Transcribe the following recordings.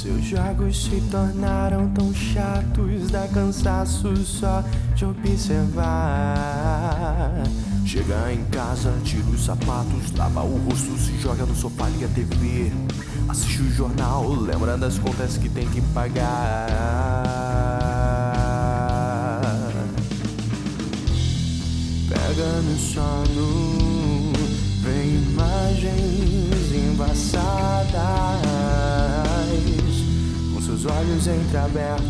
Seus jogos se tornaram tão chatos, dá cansaço só de observar. Chega em casa, tira os sapatos, lava o rosto, se joga no sofá, liga a TV. Assiste o jornal, lembra das contas que tem que pagar. Pega no sono, olhos entreabertos,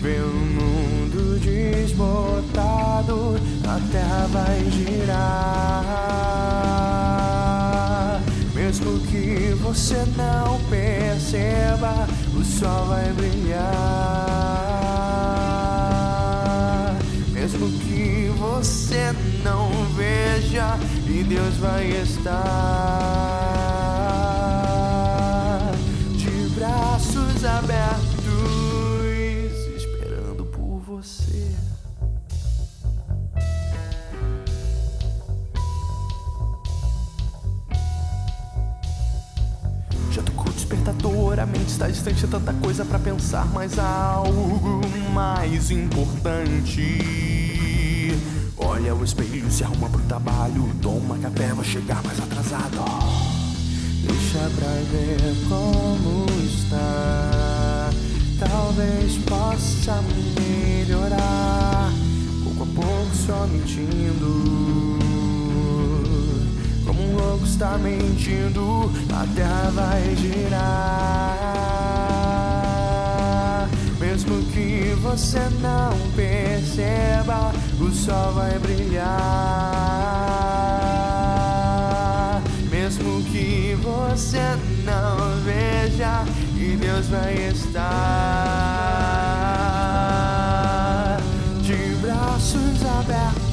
vê o mundo desbotado, a terra vai girar. Mesmo que você não perceba, o sol vai brilhar. Mesmo que você não veja, e Deus vai estar o despertador, a mente está distante, tanta coisa pra pensar, mas há algo mais importante. Olha o espelho, se arruma pro trabalho, toma café, vai chegar mais atrasado. Deixa pra ver como está. Talvez possa melhorar, pouco a pouco só mentindo. Está mentindo, a terra vai girar. Mesmo que você não perceba, o sol vai brilhar. Mesmo que você não veja, e Deus vai estar de braços abertos